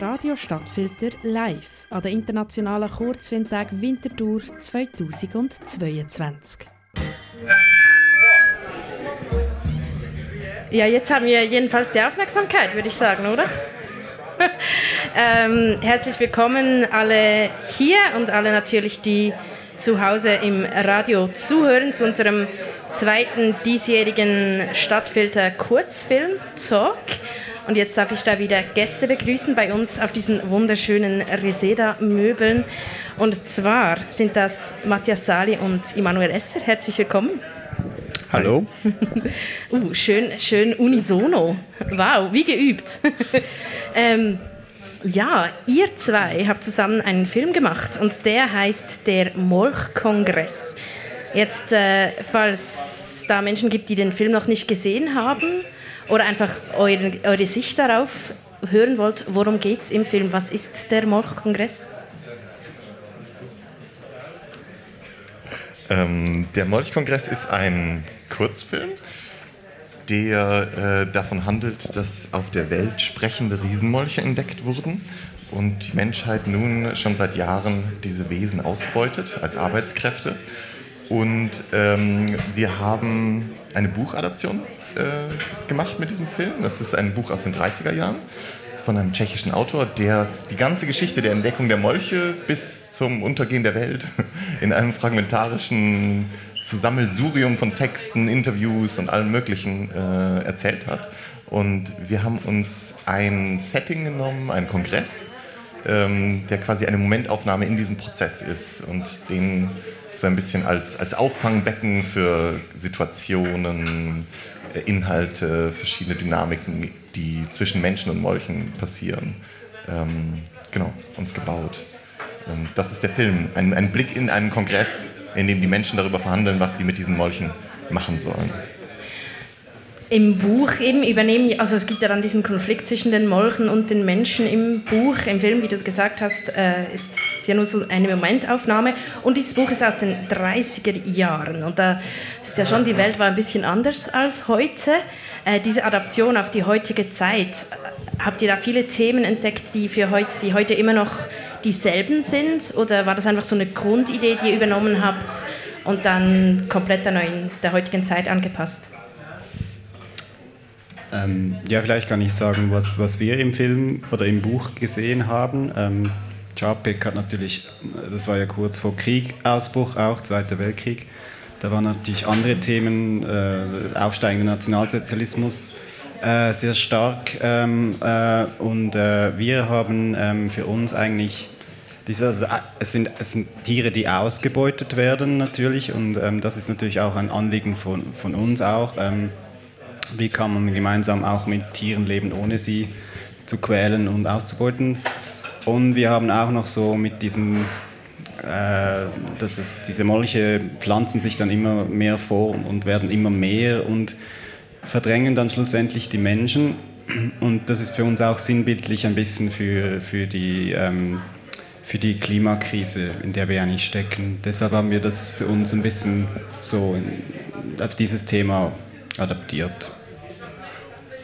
Radio Stadtfilter live an den internationalen Kurzfilmtag Winterthur 2022. Ja, jetzt haben wir jedenfalls die Aufmerksamkeit, würde ich sagen, oder? ähm, herzlich willkommen alle hier und alle natürlich, die zu Hause im Radio zuhören zu unserem zweiten diesjährigen Stadtfilter Kurzfilm Talk. Und jetzt darf ich da wieder Gäste begrüßen bei uns auf diesen wunderschönen Reseda-Möbeln. Und zwar sind das Matthias Sali und Immanuel Esser. Herzlich willkommen. Hallo. uh, schön, schön unisono. Wow, wie geübt. ähm, ja, ihr zwei habt zusammen einen Film gemacht und der heißt Der Molch-Kongress. Jetzt, äh, falls da Menschen gibt, die den Film noch nicht gesehen haben oder einfach eure, eure Sicht darauf hören wollt, worum geht es im Film? Was ist der Molch-Kongress? Ähm, der Molch-Kongress ist ein Kurzfilm, der äh, davon handelt, dass auf der Welt sprechende Riesenmolche entdeckt wurden und die Menschheit nun schon seit Jahren diese Wesen ausbeutet als Arbeitskräfte. Und ähm, wir haben eine Buchadaption äh, gemacht mit diesem Film. Das ist ein Buch aus den 30er Jahren von einem tschechischen Autor, der die ganze Geschichte der Entdeckung der Molche bis zum Untergehen der Welt in einem fragmentarischen Zusammelsurium von Texten, Interviews und allem Möglichen äh, erzählt hat. Und wir haben uns ein Setting genommen, einen Kongress, ähm, der quasi eine Momentaufnahme in diesem Prozess ist und den so ein bisschen als, als Auffangbecken für Situationen, Inhalte, verschiedene Dynamiken, die zwischen Menschen und Molchen passieren, ähm, genau, uns gebaut. Und das ist der Film, ein, ein Blick in einen Kongress in dem die Menschen darüber verhandeln, was sie mit diesen Molchen machen sollen. Im Buch eben übernehmen, also es gibt ja dann diesen Konflikt zwischen den Molchen und den Menschen im Buch. Im Film, wie du es gesagt hast, äh, ist es ja nur so eine Momentaufnahme. Und dieses Buch ist aus den 30er Jahren. Und da ist ja schon, die Welt war ein bisschen anders als heute. Äh, diese Adaption auf die heutige Zeit, habt ihr da viele Themen entdeckt, die, für heute, die heute immer noch dieselben sind? Oder war das einfach so eine Grundidee, die ihr übernommen habt und dann komplett der, neuen, der heutigen Zeit angepasst? Ähm, ja, vielleicht kann ich sagen, was, was wir im Film oder im Buch gesehen haben. Ähm, Čapek hat natürlich, das war ja kurz vor Kriegausbruch auch, Zweiter Weltkrieg, da waren natürlich andere Themen, äh, aufsteigender Nationalsozialismus, äh, sehr stark. Ähm, äh, und äh, wir haben ähm, für uns eigentlich diese, also, äh, es, sind, es sind Tiere, die ausgebeutet werden natürlich und ähm, das ist natürlich auch ein Anliegen von, von uns auch. Wie kann man gemeinsam auch mit Tieren leben, ohne sie zu quälen und auszubeuten? Und wir haben auch noch so mit diesen, äh, dass es, diese Molche pflanzen sich dann immer mehr vor und werden immer mehr und verdrängen dann schlussendlich die Menschen. Und das ist für uns auch sinnbildlich ein bisschen für, für die ähm, für die Klimakrise, in der wir eigentlich stecken. Deshalb haben wir das für uns ein bisschen so auf dieses Thema adaptiert.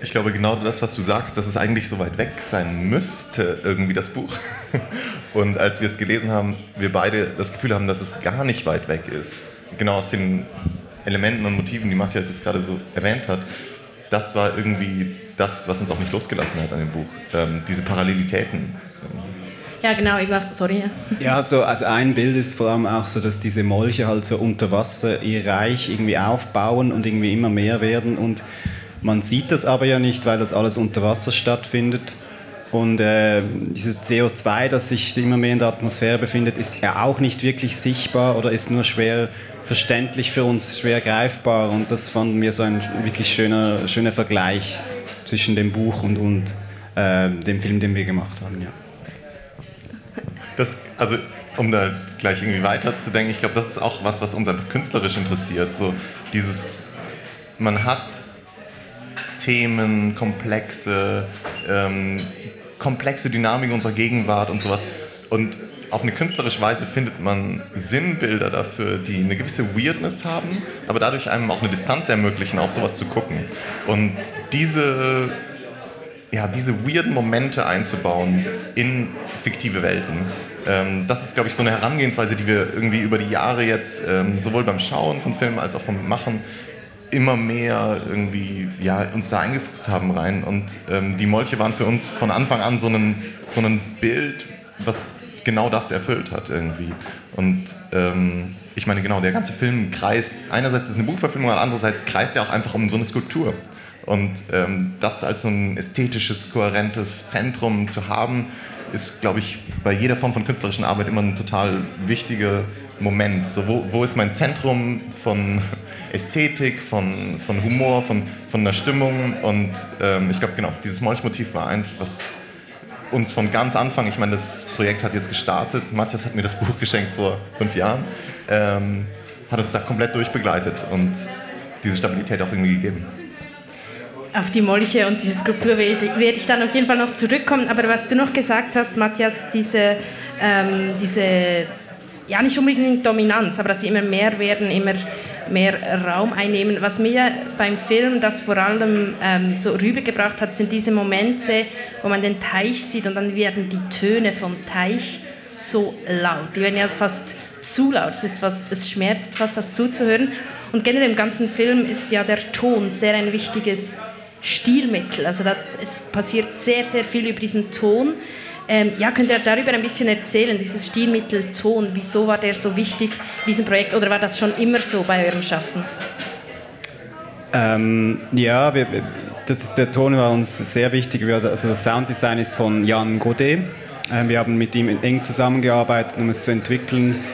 Ich glaube, genau das, was du sagst, dass es eigentlich so weit weg sein müsste, irgendwie das Buch. Und als wir es gelesen haben, wir beide das Gefühl haben, dass es gar nicht weit weg ist. Genau aus den Elementen und Motiven, die Matthias jetzt gerade so erwähnt hat. Das war irgendwie das, was uns auch nicht losgelassen hat an dem Buch. Ähm, diese Parallelitäten. Ja, genau, ich war, sorry. Ja, so, also ein Bild ist vor allem auch so, dass diese Molche halt so unter Wasser ihr Reich irgendwie aufbauen und irgendwie immer mehr werden und man sieht das aber ja nicht, weil das alles unter Wasser stattfindet. Und äh, dieses CO2, das sich immer mehr in der Atmosphäre befindet, ist ja auch nicht wirklich sichtbar oder ist nur schwer verständlich für uns, schwer greifbar. Und das fanden wir so ein wirklich schöner, schöner Vergleich zwischen dem Buch und, und äh, dem Film, den wir gemacht haben. Ja. Das, also um da gleich irgendwie weiterzudenken, ich glaube, das ist auch was, was uns einfach künstlerisch interessiert. So dieses, man hat Themen, komplexe, ähm, komplexe Dynamik unserer Gegenwart und sowas. Und auf eine künstlerische Weise findet man Sinnbilder dafür, die eine gewisse Weirdness haben, aber dadurch einem auch eine Distanz ermöglichen, auf sowas zu gucken. Und diese ja, diese weirden Momente einzubauen in fiktive Welten. Ähm, das ist, glaube ich, so eine Herangehensweise, die wir irgendwie über die Jahre jetzt ähm, sowohl beim Schauen von Filmen als auch beim Machen immer mehr irgendwie ja, uns da eingefuchst haben rein. Und ähm, die Molche waren für uns von Anfang an so ein, so ein Bild, was genau das erfüllt hat irgendwie. Und ähm, ich meine, genau, der ganze Film kreist, einerseits ist es eine Buchverfilmung, andererseits kreist er auch einfach um so eine Skulptur. Und ähm, das als so ein ästhetisches, kohärentes Zentrum zu haben, ist, glaube ich, bei jeder Form von künstlerischen Arbeit immer ein total wichtiger Moment. So, wo, wo ist mein Zentrum von Ästhetik, von, von Humor, von, von der Stimmung? Und ähm, ich glaube, genau, dieses Molchmotiv war eins, was uns von ganz Anfang, ich meine, das Projekt hat jetzt gestartet, Matthias hat mir das Buch geschenkt vor fünf Jahren, ähm, hat uns da komplett durchbegleitet und diese Stabilität auch irgendwie gegeben auf die Molche und diese Skulptur werde ich dann auf jeden Fall noch zurückkommen. Aber was du noch gesagt hast, Matthias, diese, ähm, diese ja nicht unbedingt Dominanz, aber dass sie immer mehr werden, immer mehr Raum einnehmen. Was mir beim Film das vor allem ähm, so rübergebracht hat, sind diese Momente, wo man den Teich sieht und dann werden die Töne vom Teich so laut. Die werden ja fast zu laut. Es, ist fast, es schmerzt fast, das zuzuhören. Und generell im ganzen Film ist ja der Ton sehr ein wichtiges Stilmittel. Also da, es passiert sehr, sehr viel über diesen Ton. Ähm, ja, könnt ihr darüber ein bisschen erzählen, dieses Stilmittel Ton, wieso war der so wichtig in diesem Projekt oder war das schon immer so bei eurem Schaffen? Ähm, ja, wir, das ist, der Ton war uns sehr wichtig. Also das Sounddesign ist von Jan Godet. Ähm, wir haben mit ihm eng zusammengearbeitet, um es zu entwickeln.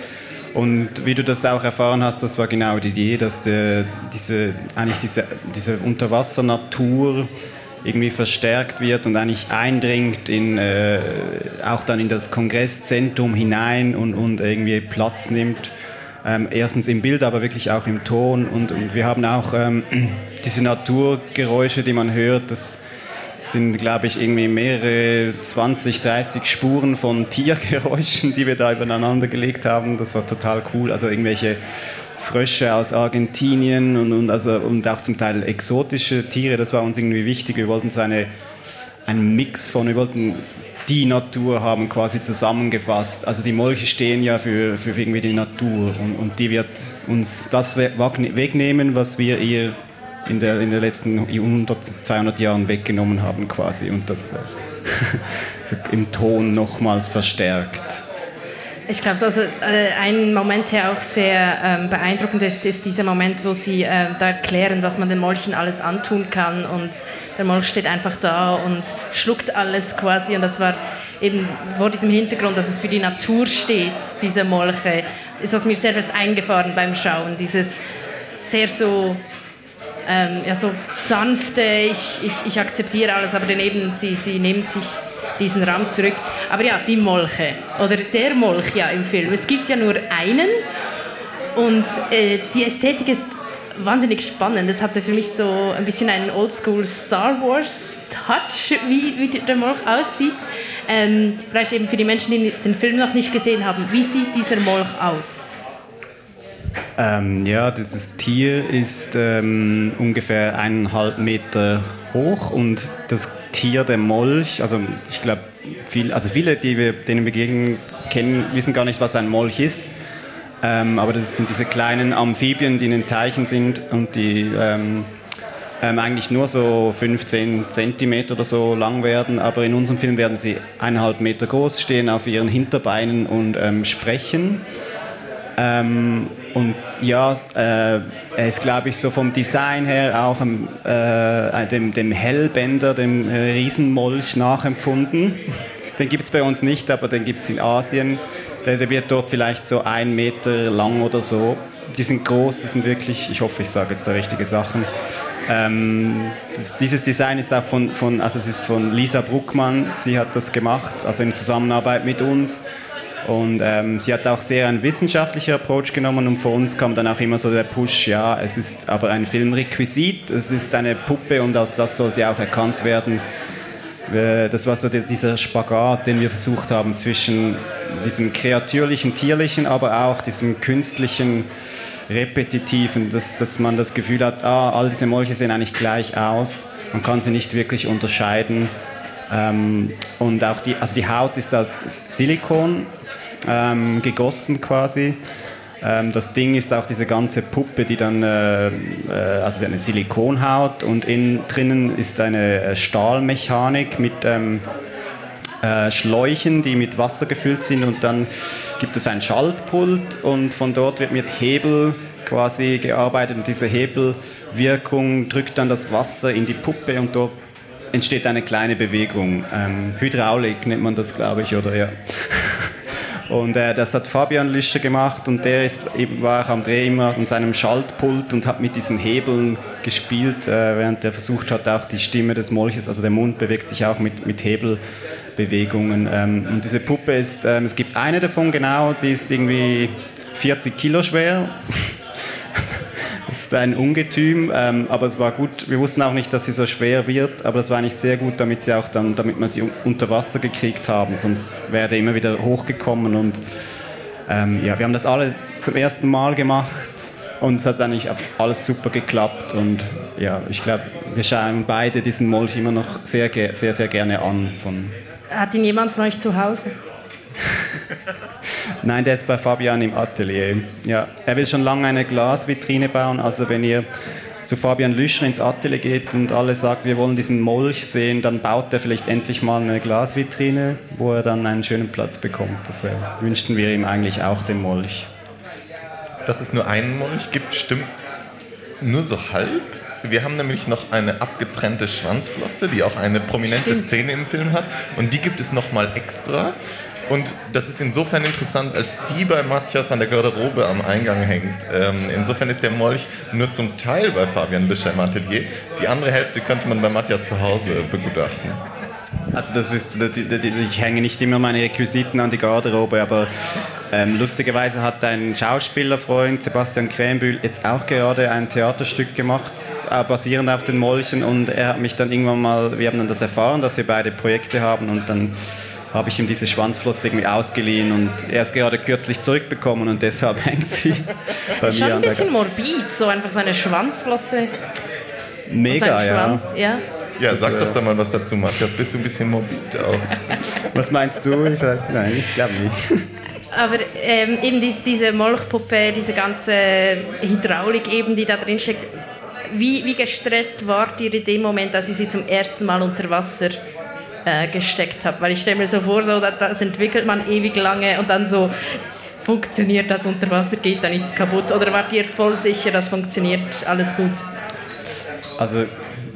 Und wie du das auch erfahren hast, das war genau die Idee, dass der, diese, eigentlich diese, diese Unterwassernatur irgendwie verstärkt wird und eigentlich eindringt in, äh, auch dann in das Kongresszentrum hinein und, und irgendwie Platz nimmt. Ähm, erstens im Bild, aber wirklich auch im Ton. Und, und wir haben auch ähm, diese Naturgeräusche, die man hört, das sind, glaube ich, irgendwie mehrere 20, 30 Spuren von Tiergeräuschen, die wir da übereinander gelegt haben. Das war total cool. Also irgendwelche Frösche aus Argentinien und, und, also, und auch zum Teil exotische Tiere. Das war uns irgendwie wichtig. Wir wollten so eine, einen Mix von, wir wollten die Natur haben quasi zusammengefasst. Also die Molche stehen ja für, für irgendwie die Natur und, und die wird uns das wegnehmen, was wir ihr in der, in den letzten 100, 200 Jahren weggenommen haben quasi und das äh, im Ton nochmals verstärkt. Ich glaube, also, äh, ein Moment, der auch sehr ähm, beeindruckend ist, ist dieser Moment, wo Sie äh, da erklären, was man den Molchen alles antun kann und der Molch steht einfach da und schluckt alles quasi und das war eben vor diesem Hintergrund, dass es für die Natur steht, diese Molche, ist das mir sehr fest eingefahren beim Schauen, dieses sehr so ähm, ja, so sanfte, ich, ich, ich akzeptiere alles, aber daneben, sie, sie nehmen sich diesen Raum zurück. Aber ja, die Molche oder der Molch ja im Film. Es gibt ja nur einen und äh, die Ästhetik ist wahnsinnig spannend. Es hatte für mich so ein bisschen einen Oldschool Star Wars Touch, wie, wie der Molch aussieht. Ähm, vielleicht eben für die Menschen, die den Film noch nicht gesehen haben. Wie sieht dieser Molch aus? Ähm, ja, dieses Tier ist ähm, ungefähr eineinhalb Meter hoch und das Tier, der Molch, also ich glaube, viel, also viele, die wir, denen wir begegnen, kennen, wissen gar nicht, was ein Molch ist. Ähm, aber das sind diese kleinen Amphibien, die in den Teichen sind und die ähm, ähm, eigentlich nur so 15 Zentimeter oder so lang werden. Aber in unserem Film werden sie eineinhalb Meter groß, stehen auf ihren Hinterbeinen und ähm, sprechen. Und ja, äh, er ist, glaube ich, so vom Design her auch äh, dem, dem Hellbänder, dem äh, Riesenmolch nachempfunden. Den gibt es bei uns nicht, aber den gibt es in Asien. Der, der, wird dort vielleicht so ein Meter lang oder so. Die sind groß, die sind wirklich, ich hoffe, ich sage jetzt da richtige Sachen. Ähm, das, dieses Design ist auch von, von, also es ist von Lisa Bruckmann, sie hat das gemacht, also in Zusammenarbeit mit uns. Und ähm, sie hat auch sehr einen wissenschaftlichen Approach genommen und für uns kam dann auch immer so der Push, ja, es ist aber ein Filmrequisit, es ist eine Puppe und als das soll sie auch erkannt werden. Äh, das war so dieser Spagat, den wir versucht haben zwischen diesem kreatürlichen, tierlichen, aber auch diesem künstlichen, repetitiven, dass, dass man das Gefühl hat, ah, all diese Molche sehen eigentlich gleich aus, man kann sie nicht wirklich unterscheiden Ähm, und auch die, also die Haut ist aus Silikon ähm, gegossen quasi. Ähm, das Ding ist auch diese ganze Puppe, die dann, äh, äh, also eine Silikonhaut und innen drinnen ist eine äh, Stahlmechanik mit ähm, äh, Schläuchen, die mit Wasser gefüllt sind und dann gibt es ein Schaltpult und von dort wird mit Hebel quasi gearbeitet und diese Hebelwirkung drückt dann das Wasser in die Puppe und dort entsteht eine kleine Bewegung. Ähm, Hydraulik nennt man das, glaube ich, oder ja. Und äh, das hat Fabian Lüscher gemacht und der ist, war auch am Dreh immer an seinem Schaltpult und hat mit diesen Hebeln gespielt, äh, während er versucht hat, auch die Stimme des Molches, also der Mund bewegt sich auch mit, mit Hebelbewegungen. Ähm, und diese Puppe ist, ähm, es gibt eine davon genau, die ist irgendwie 40 Kilo schwer ist ein Ungetüm, ähm, aber es war gut. Wir wussten auch nicht, dass sie so schwer wird, aber es war eigentlich sehr gut, damit sie auch dann, damit wir sie unter Wasser gekriegt haben. Sonst wäre der immer wieder hochgekommen und ähm, ja, wir haben das alle zum ersten Mal gemacht und es hat eigentlich alles super geklappt und ja, ich glaube, wir schauen beide diesen Molch immer noch sehr, sehr, sehr gerne an. Von Hat ihn jemand von euch zu Hause? Nein, der ist bei Fabian im Atelier. Ja, er will schon lange eine Glasvitrine bauen. Also wenn ihr zu Fabian Lüscher ins Atelier geht und alle sagt, wir wollen diesen Molch sehen, dann baut er vielleicht endlich mal eine Glasvitrine, wo er dann einen schönen Platz bekommt. Das wär, wünschten wir ihm eigentlich auch, den Molch. Dass es nur einen Molch gibt, stimmt nur so halb. Wir haben nämlich noch eine abgetrennte Schwanzflosse, die auch eine prominente. Szene im Film hat. Und die gibt es nochmal extra. Und das ist insofern interessant, als die bei Matthias an der Garderobe am Eingang hängt. Ähm, insofern ist der Molch nur zum Teil bei Fabian Bischer im Atelier. Die andere Hälfte könnte man bei Matthias zu Hause begutachten. Also das ist, ich hänge nicht immer meine Requisiten an die Garderobe, aber ähm, lustigerweise hat ein Schauspielerfreund, Sebastian Krämbühl, jetzt auch gerade ein Theaterstück gemacht, äh, basierend auf den Molchen und er hat mich dann irgendwann mal, wir haben dann das erfahren, dass wir beide Projekte haben und dann habe ich ihm diese Schwanzflosse irgendwie ausgeliehen und er ist gerade kürzlich zurückbekommen und deshalb hängt sie bei ist mir. Schon ein bisschen morbid, so einfach so eine Schwanzflosse. Mega, ja. Schwanz, ja. Ja, sag das, doch da mal was dazu, Matthias. Bist du ein bisschen morbid auch? was meinst du? Ich weiß, nein, ich glaube nicht. Aber ähm, eben diese, diese Molchpuppe, diese ganze Hydraulik eben, die da drin steckt, wie, wie gestresst wart ihr in dem Moment, als ihr sie zum ersten Mal unter Wasser äh, gesteckt habe. Weil ich stelle mir so vor, so, das entwickelt man ewig lange und dann so funktioniert das unter Wasser, geht dann ist kaputt. Oder wart ihr voll sicher, das funktioniert alles gut? Also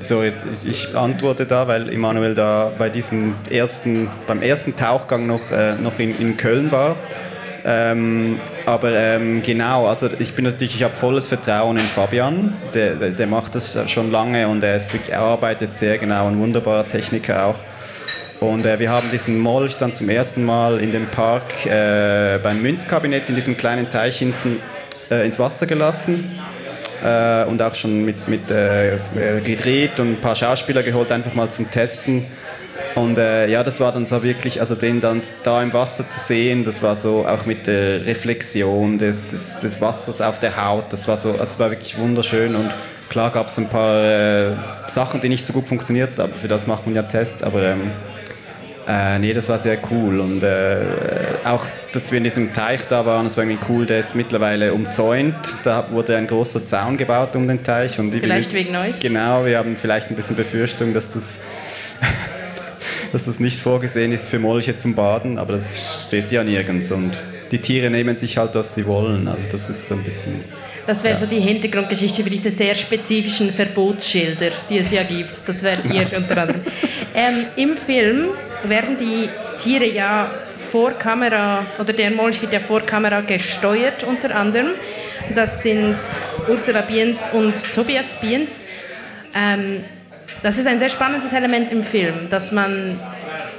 so, ich antworte da, weil Emanuel da bei diesem ersten, beim ersten Tauchgang noch, äh, noch in, in Köln war. Ähm, aber ähm, genau, also ich bin natürlich, ich habe volles Vertrauen in Fabian. Der, der, der, macht das schon lange und er, ist, er arbeitet sehr genau, ein wunderbarer Techniker auch. Und äh, wir haben diesen Molch dann zum ersten Mal in dem Park äh, beim Münzkabinett in diesem kleinen Teich hinten äh, ins Wasser gelassen äh, und auch schon mit, mit äh, gedreht und ein paar Schauspieler geholt, einfach mal zum Testen. Und äh, ja, das war dann so wirklich, also den dann da im Wasser zu sehen, das war so auch mit der Reflexion des, des, des Wassers auf der Haut, das war so, es war wirklich wunderschön und klar gab es ein paar äh, Sachen, die nicht so gut funktioniert haben, für das macht man ja Tests, aber ähm, äh, nee, das war sehr cool. Und äh, auch, dass wir in diesem Teich da waren, das war irgendwie cool. Der ist mittlerweile umzäunt. Da wurde ein großer Zaun gebaut um den Teich. Und vielleicht wegen euch? Genau, wir haben vielleicht ein bisschen Befürchtung, dass das, dass das nicht vorgesehen ist für Molche zum Baden. Aber das steht ja nirgends. Und die Tiere nehmen sich halt, was sie wollen. Also das ist so ein bisschen... Das wäre ja. so die Hintergrundgeschichte für diese sehr spezifischen Verbotsschilder, die es ja gibt. Das wäre ihr genau. unter anderem. Ähm, Im Film werden die Tiere ja vor Kamera, oder der Molch wird ja vor Kamera gesteuert unter anderem. Das sind Ursula Biens und Tobias Biens. Ähm, das ist ein sehr spannendes Element im Film, dass man,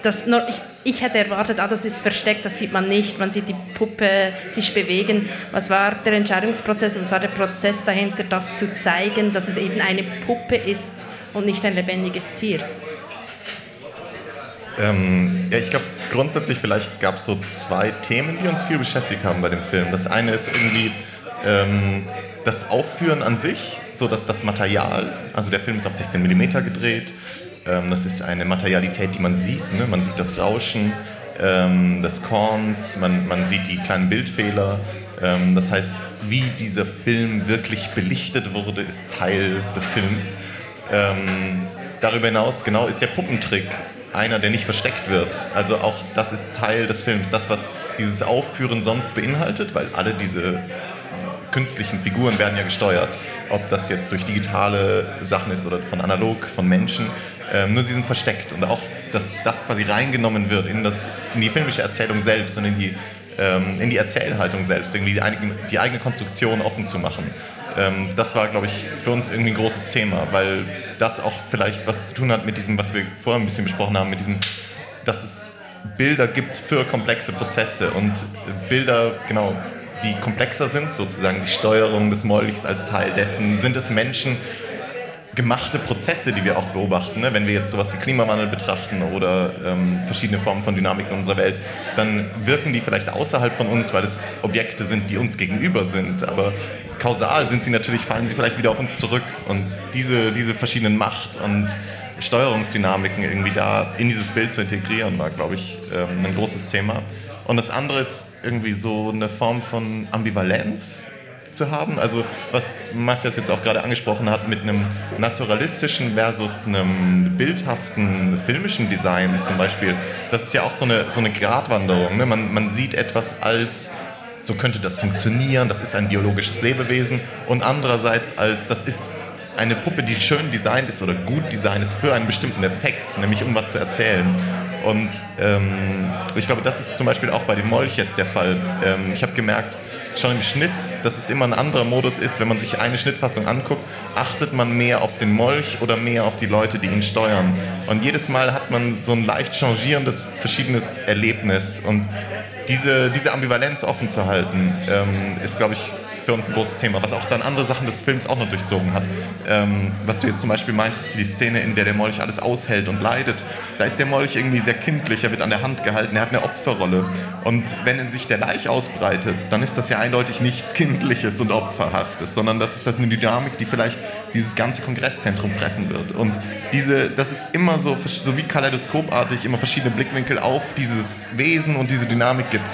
das, ich, ich hätte erwartet, ah, das ist versteckt, das sieht man nicht, man sieht die Puppe sich bewegen. Was war der Entscheidungsprozess, was war der Prozess dahinter, das zu zeigen, dass es eben eine Puppe ist und nicht ein lebendiges Tier? Ähm, ja, ich glaube, grundsätzlich vielleicht gab es so zwei Themen, die uns viel beschäftigt haben bei dem Film. Das eine ist irgendwie ähm, das Aufführen an sich, so das, das Material. Also der Film ist auf 16 mm gedreht Ähm, das ist eine Materialität, die man sieht. Ne? Man sieht das Rauschen ähm, des Korns, man, man sieht die kleinen Bildfehler. Ähm, das heißt, wie dieser Film wirklich belichtet wurde, ist Teil des Films. Ähm, darüber hinaus, genau, ist der Puppentrick einer, der nicht versteckt wird. Also auch das ist Teil des Films. Das, was dieses Aufführen sonst beinhaltet, weil alle diese künstlichen Figuren werden ja gesteuert. Ob das jetzt durch digitale Sachen ist oder von analog, von Menschen. Ähm, nur sie sind versteckt. Und auch, dass das quasi reingenommen wird in, das, in die filmische Erzählung selbst und in die, ähm, in die Erzählhaltung selbst, irgendwie die, die eigene Konstruktion offen zu machen. Ähm, das war, glaube ich, für uns irgendwie ein großes Thema, weil das auch vielleicht was zu tun hat mit diesem, was wir vorher ein bisschen besprochen haben, mit diesem, dass es Bilder gibt für komplexe Prozesse und Bilder, genau, die komplexer sind, sozusagen die Steuerung des Molchs als Teil dessen, sind es Menschen, gemachte Prozesse, die wir auch beobachten. Ne? Wenn wir jetzt sowas wie Klimawandel betrachten oder ähm, verschiedene Formen von Dynamik in unserer Welt, dann wirken die vielleicht außerhalb von uns, weil es Objekte sind, die uns gegenüber sind. Aber kausal sind sie natürlich, fallen sie vielleicht wieder auf uns zurück. Und diese, diese verschiedenen Macht- und Steuerungsdynamiken irgendwie da in dieses Bild zu integrieren, war, glaube ich, ähm, ein großes Thema. Und das andere ist irgendwie so eine Form von Ambivalenz zu haben. Also was Matthias jetzt auch gerade angesprochen hat mit einem naturalistischen versus einem bildhaften filmischen Design zum Beispiel, das ist ja auch so eine, so eine Gratwanderung. Ne? Man, man sieht etwas als so könnte das funktionieren, das ist ein biologisches Lebewesen und andererseits als das ist eine Puppe, die schön designt ist oder gut designt ist für einen bestimmten Effekt, nämlich um was zu erzählen. Und ähm, ich glaube, das ist zum Beispiel auch bei dem Molch jetzt der Fall. Ähm, ich habe gemerkt, schon im Schnitt, dass es immer ein anderer Modus ist. Wenn man sich eine Schnittfassung anguckt, achtet man mehr auf den Molch oder mehr auf die Leute, die ihn steuern. Und jedes Mal hat man so ein leicht changierendes, verschiedenes Erlebnis. Und diese, diese Ambivalenz offen zu halten, ähm, ist, glaube ich, für uns ein großes Thema, was auch dann andere Sachen des Films auch noch durchzogen hat. Ähm, was du jetzt zum Beispiel meintest, die Szene, in der der Molch alles aushält und leidet, da ist der Molch irgendwie sehr kindlich, er wird an der Hand gehalten, er hat eine Opferrolle. Und wenn in sich der Laich ausbreitet, dann ist das ja eindeutig nichts Kindliches und Opferhaftes, sondern das ist eine Dynamik, die vielleicht dieses ganze Kongresszentrum fressen wird. Und diese, das ist immer so, so wie kaleidoskopartig, immer verschiedene Blickwinkel auf dieses Wesen und diese Dynamik gibt.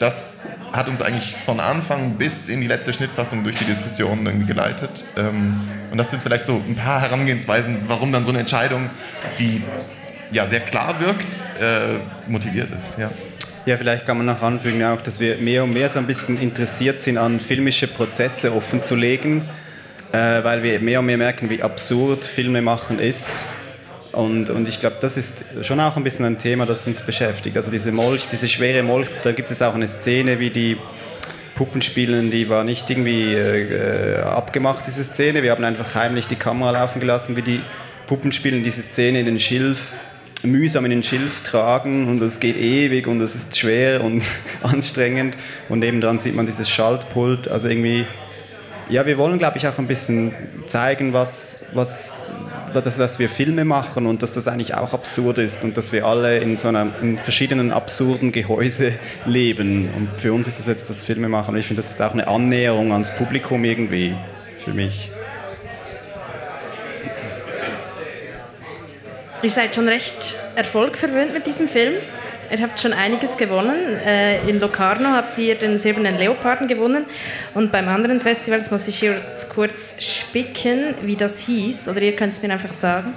Das hat uns eigentlich von Anfang bis in die letzte Schnittfassung durch die Diskussion irgendwie geleitet. Ähm, und das sind vielleicht so ein paar Herangehensweisen, warum dann so eine Entscheidung, die ja sehr klar wirkt, äh, motiviert ist. Ja. Ja, vielleicht kann man noch anfügen, auch, dass wir mehr und mehr so ein bisschen interessiert sind, an filmische Prozesse offenzulegen, äh, weil wir mehr und mehr merken, wie absurd Filme machen ist und, und ich glaube, das ist schon auch ein bisschen ein Thema, das uns beschäftigt. Also diese Molch, diese schwere Molch, da gibt es auch eine Szene, wie die Puppen spielen, die war nicht irgendwie äh, abgemacht, diese Szene. Wir haben einfach heimlich die Kamera laufen gelassen, wie die Puppen spielen diese Szene in den Schilf, mühsam in den Schilf tragen und es geht ewig und es ist schwer und anstrengend und nebendran sieht man dieses Schaltpult, also irgendwie ja, wir wollen, glaube ich, auch ein bisschen zeigen, was, was, dass, dass wir Filme machen und dass das eigentlich auch absurd ist und dass wir alle in so einer, in verschiedenen absurden Gehäuse leben. Und für uns ist das jetzt das Filme machen. Und ich finde, das ist auch eine Annäherung ans Publikum irgendwie, für mich. Ihr seid schon recht erfolgverwöhnt mit diesem Film. Ihr habt schon einiges gewonnen. Äh, in Locarno habt ihr den Silbernen Leoparden gewonnen. Und beim anderen Festival, das muss ich hier kurz spicken, wie das hieß. Oder ihr könnt es mir einfach sagen.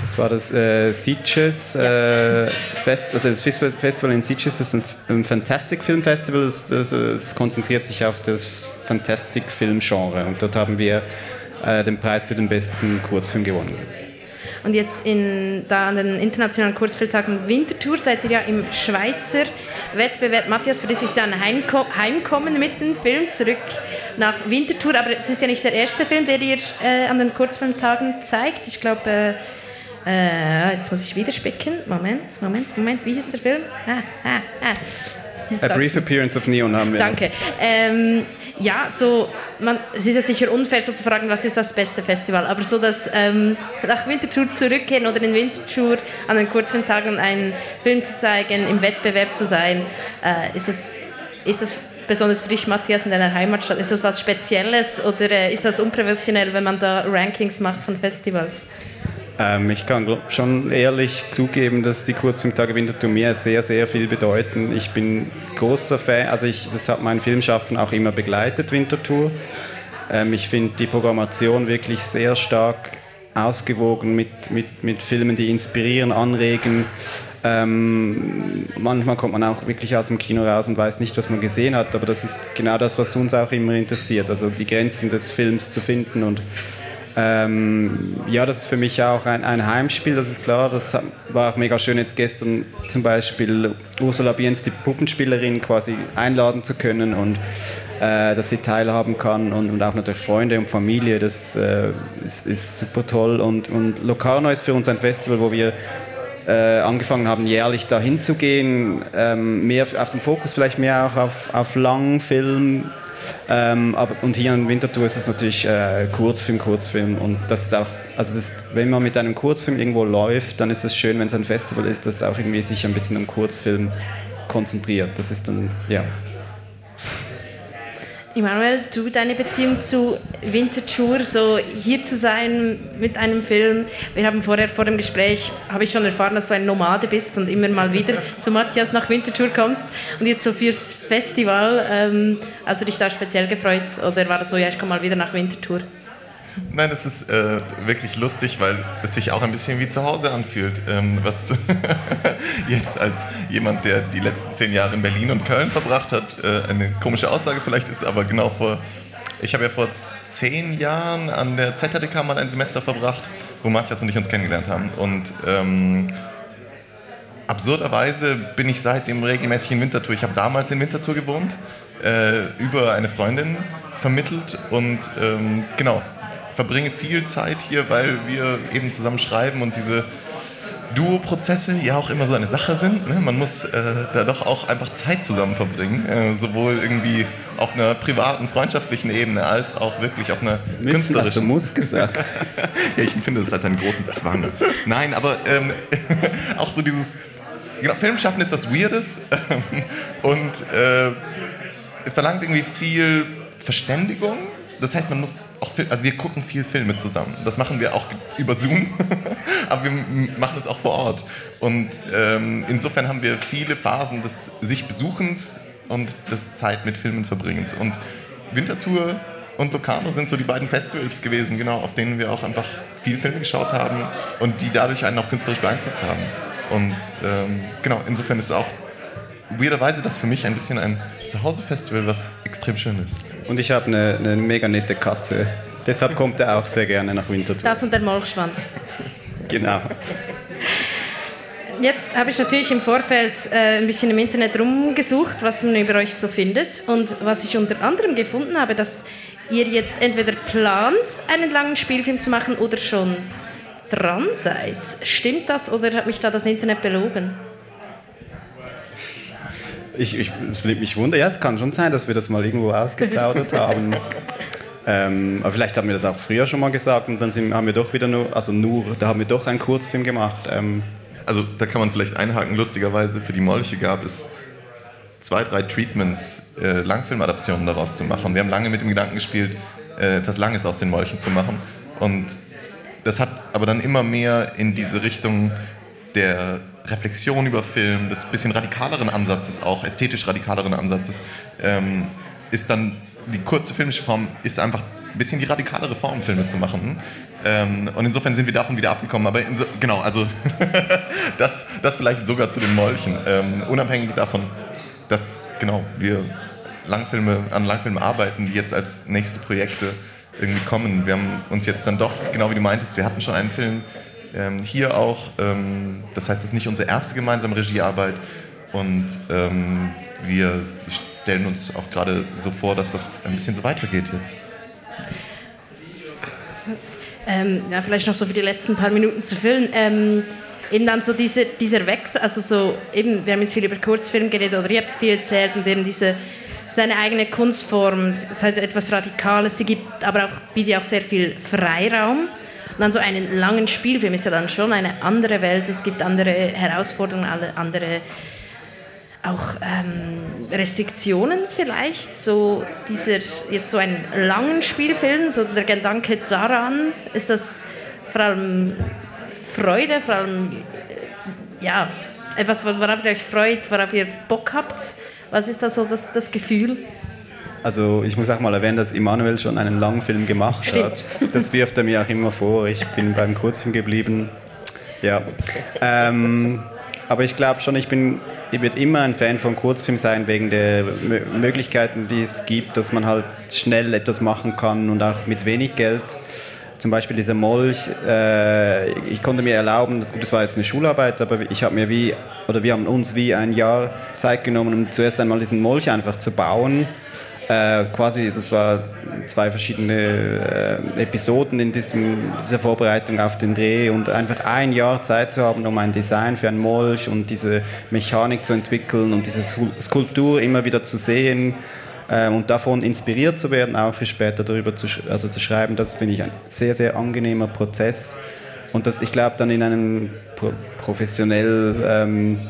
Das war das äh, Sitges äh, Fest, also das Festival in Sitges, das ist ein, ein Fantastic Film Festival, das, das, das, konzentriert sich auf das Fantastic Film Genre und dort haben wir äh, den Preis für den besten Kurzfilm gewonnen. Und jetzt in, da an den internationalen Kurzfilmtagen Winterthur seid ihr ja im Schweizer Wettbewerb. Matthias, für das ist ja ein Heimkommen mit dem Film zurück nach Winterthur. Aber es ist ja nicht der erste Film, den ihr äh, an den Kurzfilmtagen zeigt. Ich glaube, äh, äh, jetzt muss ich wieder spicken. Moment, Moment, Moment. Wie ist der Film? Ah, ah, ah. A Brief Appearance of Neon haben wir. Danke. Ähm, ja, so, man, es ist ja sicher unfair, so zu fragen, was ist das beste Festival, aber so, dass ähm, nach Winterthur zurückkehren oder in Winterthur an den kurzen Tagen einen Film zu zeigen, im Wettbewerb zu sein, äh, ist, das, ist das besonders für dich, Matthias, in deiner Heimatstadt, ist das was Spezielles oder äh, ist das unprofessionell, wenn man da Rankings macht von Festivals? Ähm, ich kann schon ehrlich zugeben, dass die Kurzfilmtage Winterthur mir sehr, sehr viel bedeuten. Ich bin großer Fan, also ich, das hat mein Filmschaffen auch immer begleitet, Winterthur. Ähm, ich finde die Programmation wirklich sehr stark ausgewogen mit, mit, mit Filmen, die inspirieren, anregen. Ähm, manchmal kommt man auch wirklich aus dem Kino raus und weiß nicht, was man gesehen hat, aber das ist genau das, was uns auch immer interessiert, also die Grenzen des Films zu finden und ähm, ja, das ist für mich auch ein, ein, Heimspiel, das ist klar. Das war auch mega schön, jetzt gestern zum Beispiel Ursula Bienz, die Puppenspielerin, quasi einladen zu können und äh, dass sie teilhaben kann und, und, auch natürlich Freunde und Familie. Das äh, ist, ist, super toll. Und, und Locarno ist für uns ein Festival, wo wir äh, angefangen haben, jährlich dahin zu gehen, ähm, mehr auf den Fokus vielleicht mehr auch auf, auf Langfilm ähm, aber, und hier in Winterthur ist es natürlich äh, Kurzfilm, Kurzfilm. Und das ist auch, also das, wenn man mit einem Kurzfilm irgendwo läuft, dann ist es schön, wenn es ein Festival ist, das auch irgendwie sich ein bisschen am Kurzfilm konzentriert. Das ist dann, ja. Immanuel, du deine Beziehung zu Winterthur, so hier zu sein mit einem Film. Wir haben vorher vor dem Gespräch, habe ich schon erfahren, dass du ein Nomade bist und immer mal wieder zu Matthias nach Winterthur kommst und jetzt so fürs Festival. Ähm, hast du dich da speziell gefreut oder war das so, ja, ich komme mal wieder nach Winterthur? Nein, es ist äh, wirklich lustig, weil es sich auch ein bisschen wie zu Hause anfühlt. Ähm, was jetzt als jemand, der die letzten zehn Jahre in Berlin und Köln verbracht hat, äh, eine komische Aussage vielleicht ist, aber genau vor. Ich habe ja vor zehn Jahren an der ZHDK mal ein Semester verbracht, wo Matthias und ich uns kennengelernt haben. Und ähm, absurderweise bin ich seitdem regelmäßig in Winterthur. Ich habe damals in Winterthur gewohnt, äh, über eine Freundin vermittelt und ähm, genau, verbringe viel Zeit hier, weil wir eben zusammen schreiben und diese Duo-Prozesse ja auch immer so eine Sache sind. Ne? Man muss äh, da doch auch einfach Zeit zusammen verbringen, äh, sowohl irgendwie auf einer privaten, freundschaftlichen Ebene als auch wirklich auf einer Müssen, künstlerischen. Hast du muss gesagt. ja, ich empfinde das als einen großen Zwang. Nein, aber ähm, auch so dieses genau, Filmschaffen ist was Weirdes und äh, verlangt irgendwie viel Verständigung das heißt, man muss auch, also wir gucken viel Filme zusammen. Das machen wir auch über Zoom, aber wir machen es auch vor Ort. Und ähm, insofern haben wir viele Phasen des sich Besuchens und des Zeit mit Filmen verbringens. Und Wintertour und Locarno sind so die beiden Festivals gewesen, genau, auf denen wir auch einfach viel Filme geschaut haben und die dadurch einen auch künstlerisch beeinflusst haben. Und ähm, genau, insofern ist auch weirderweise das für mich ein bisschen ein Zuhause-Festival, was extrem schön ist. Und ich habe eine, eine mega nette Katze. Deshalb kommt er auch sehr gerne nach Winterthur. Das und der Molchschwanz. genau. Jetzt habe ich natürlich im Vorfeld äh, ein bisschen im Internet rumgesucht, was man über euch so findet. Und was ich unter anderem gefunden habe, dass ihr jetzt entweder plant, einen langen Spielfilm zu machen oder schon dran seid. Stimmt das oder hat mich da das Internet belogen? Ich, ich, es nimmt mich wunder, ja, es kann schon sein, dass wir das mal irgendwo ausgeplaudert haben. Ähm, aber vielleicht haben wir das auch früher schon mal gesagt und dann sind, haben wir doch wieder nur, also nur, da haben wir doch einen Kurzfilm gemacht. Ähm. Also da kann man vielleicht einhaken, lustigerweise für die Molche gab es zwei, drei Treatments, äh, Langfilmadaptionen daraus zu machen. Wir haben lange mit dem Gedanken gespielt, äh, etwas Langes aus den Molchen zu machen und das hat aber dann immer mehr in diese Richtung der Reflexion über Film, des bisschen radikaleren Ansatzes auch, ästhetisch radikaleren Ansatzes, ähm, ist dann die kurze filmische Form ist einfach ein bisschen die radikalere Form, Filme zu machen. Ähm, und insofern sind wir davon wieder abgekommen. Aber so, genau, also das, das vielleicht sogar zu den Molchen. Ähm, unabhängig davon, dass genau wir Langfilme, an Langfilmen arbeiten, die jetzt als nächste Projekte irgendwie kommen. Wir haben uns jetzt dann doch, genau wie du meintest, wir hatten schon einen Film, ähm, hier auch. Ähm, das heißt, es ist nicht unsere erste gemeinsame Regiearbeit und ähm, wir stellen uns auch gerade so vor, dass das ein bisschen so weitergeht jetzt. Ähm, ja, vielleicht noch so für die letzten paar Minuten zu füllen. Ähm, eben dann so diese, dieser Wechsel, also so eben, wir haben jetzt viel über Kurzfilm geredet oder ihr habt viel erzählt und eben diese seine eigene Kunstform, es hat etwas Radikales, sie gibt aber auch, bietet auch sehr viel Freiraum. Und dann so einen langen Spielfilm ist ja dann schon eine andere Welt. Es gibt andere Herausforderungen, andere auch ähm, Restriktionen vielleicht. So dieser jetzt so einen langen Spielfilm, so der Gedanke daran, ist das vor allem Freude, vor allem äh, ja, etwas, worauf ihr euch freut, worauf ihr Bock habt? Was ist da so das, das Gefühl? Also ich muss auch mal erwähnen, dass Immanuel schon einen Langfilm gemacht Stimmt. hat. Das wirft er mir auch immer vor. Ich bin beim Kurzfilm geblieben. Ja. Ähm, aber ich glaube schon, ich bin ich werde immer ein Fan von Kurzfilm sein, wegen der Möglichkeiten, die es gibt, dass man halt schnell etwas machen kann und auch mit wenig Geld. Zum Beispiel dieser Molch, äh, ich konnte mir erlauben, gut, das war jetzt eine Schularbeit, aber ich habe mir wie, oder wir haben uns wie ein Jahr Zeit genommen, um zuerst einmal diesen Molch einfach zu bauen äh, quasi, das war zwei verschiedene äh, Episoden in diesem, dieser Vorbereitung auf den Dreh und einfach ein Jahr Zeit zu haben, um ein Design für einen Molch und diese Mechanik zu entwickeln und diese Skulptur immer wieder zu sehen äh, und davon inspiriert zu werden, auch für später darüber zu, also zu schreiben, das finde ich ein sehr, sehr angenehmer Prozess. Und das, ich glaube, dann in einem professionell ähm,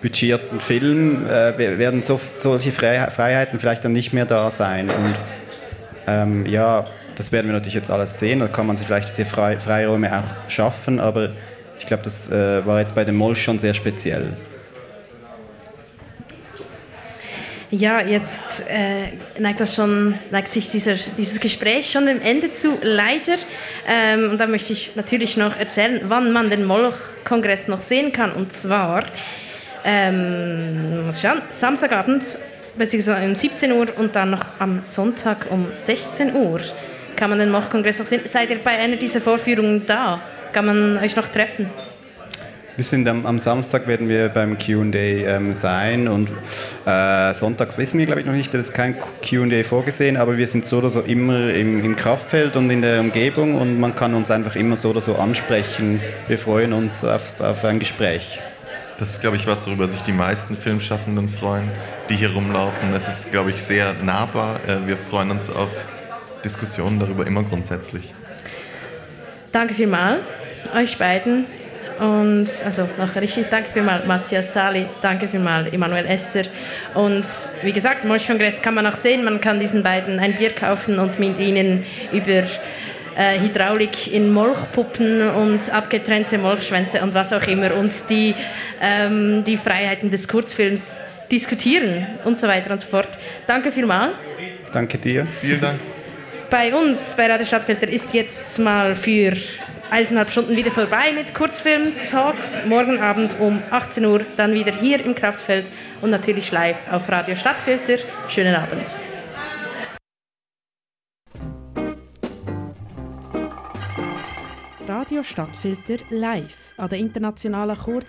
budgetierten Film äh, werden so, solche Freiheiten vielleicht dann nicht mehr da sein. Und ähm, ja, das werden wir natürlich jetzt alles sehen. Da kann man sich vielleicht diese Fre Freiräume auch schaffen, aber ich glaube, das äh, war jetzt bei dem Moll schon sehr speziell. Ja, jetzt äh, neigt, das schon, neigt sich dieser, dieses Gespräch schon dem Ende zu, leider. Ähm, und da möchte ich natürlich noch erzählen, wann man den Moloch-Kongress noch sehen kann. Und zwar ähm, muss schauen, Samstagabend beziehungsweise um 17 Uhr und dann noch am Sonntag um 16 Uhr kann man den Moch-Kongress noch sehen. Seid ihr bei einer dieser Vorführungen da? Kann man euch noch treffen? Wir sind am, am Samstag werden wir beim Q&A ähm, sein und äh, sonntags wissen wir glaube ich noch nicht, da ist kein Q&A vorgesehen, aber wir sind so oder so immer im, im Kraftfeld und in der Umgebung und man kann uns einfach immer so oder so ansprechen. Wir freuen uns auf, auf ein Gespräch. Das ist, glaube ich, was, worüber sich die meisten Filmschaffenden freuen, die hier rumlaufen. Es ist, glaube ich, sehr nahbar. Äh, wir freuen uns auf Diskussionen darüber immer grundsätzlich. Danke vielmals euch beiden. Und also noch richtig danke vielmals Matthias Sali, danke vielmals Emanuel Esser. Und wie gesagt, Molchkongress kann man auch sehen, man kann diesen beiden ein Bier kaufen und mit ihnen über Hydraulik in Molchpuppen und abgetrennte Molchschwänze und was auch immer und die, ähm, die Freiheiten des Kurzfilms diskutieren und so weiter und so fort. Danke vielmals. Danke dir. Vielen Dank. Bei uns bei Radio Stadtfilter ist jetzt mal für eineinhalb Stunden wieder vorbei mit Kurzfilm-Talks. Morgen Abend um 18 Uhr dann wieder hier im Kraftfeld und natürlich live auf Radio Stadtfilter. Schönen Abend. Radio Stadtfilter live an der internationalen Kurzfilm